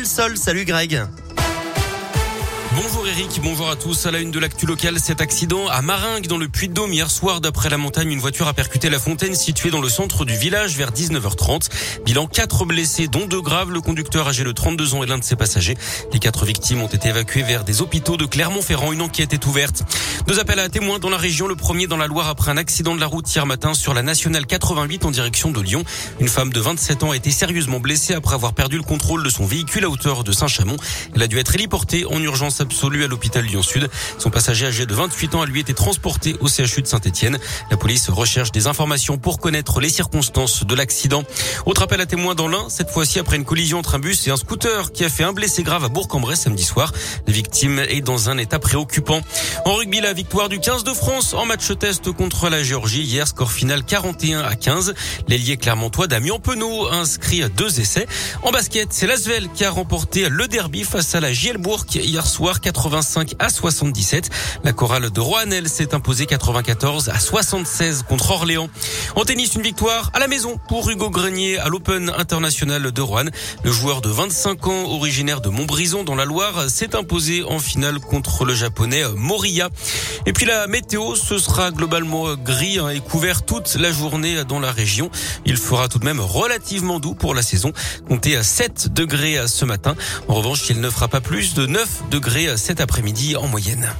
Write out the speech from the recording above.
Sol, salut Greg. Bonjour Eric, bonjour à tous. À la une de l'actu locale, cet accident à Maringue dans le Puy-de-Dôme hier soir d'après la montagne, une voiture a percuté la fontaine située dans le centre du village vers 19h30. Bilan 4 blessés dont deux graves, le conducteur âgé de 32 ans et l'un de ses passagers. Les quatre victimes ont été évacuées vers des hôpitaux de Clermont-Ferrand. Une enquête est ouverte. Deux appels à témoins dans la région, le premier dans la Loire après un accident de la route hier matin sur la nationale 88 en direction de Lyon. Une femme de 27 ans a été sérieusement blessée après avoir perdu le contrôle de son véhicule à hauteur de Saint-Chamond. Elle a dû être héliportée en urgence absolue à l'hôpital Lyon-Sud. Son passager âgé de 28 ans a lui été transporté au CHU de Saint-Etienne. La police recherche des informations pour connaître les circonstances de l'accident. Autre appel à témoins dans l'un, cette fois-ci après une collision entre un bus et un scooter qui a fait un blessé grave à Bourg-en-Bresse samedi soir. La victime est dans un état préoccupant. En rugby, la victoire du 15 de France en match test contre la Géorgie. Hier, score final 41 à 15. L'ailier clermontois Damien Penaud inscrit deux essais. En basket, c'est Lasvel qui a remporté le derby face à la Gielbourg hier soir 85 à 77. La chorale de Roanel s'est imposée 94 à 76 contre Orléans. En tennis, une victoire à la maison pour Hugo Grenier à l'Open International de Rouen. Le joueur de 25 ans, originaire de Montbrison dans la Loire, s'est imposé en finale contre le japonais Moriya. Et puis la météo, ce sera globalement gris hein, et couvert toute la journée dans la région. Il fera tout de même relativement doux pour la saison. Comptez à 7 degrés ce matin. En revanche, il ne fera pas plus de 9 degrés cet après-midi en moyenne.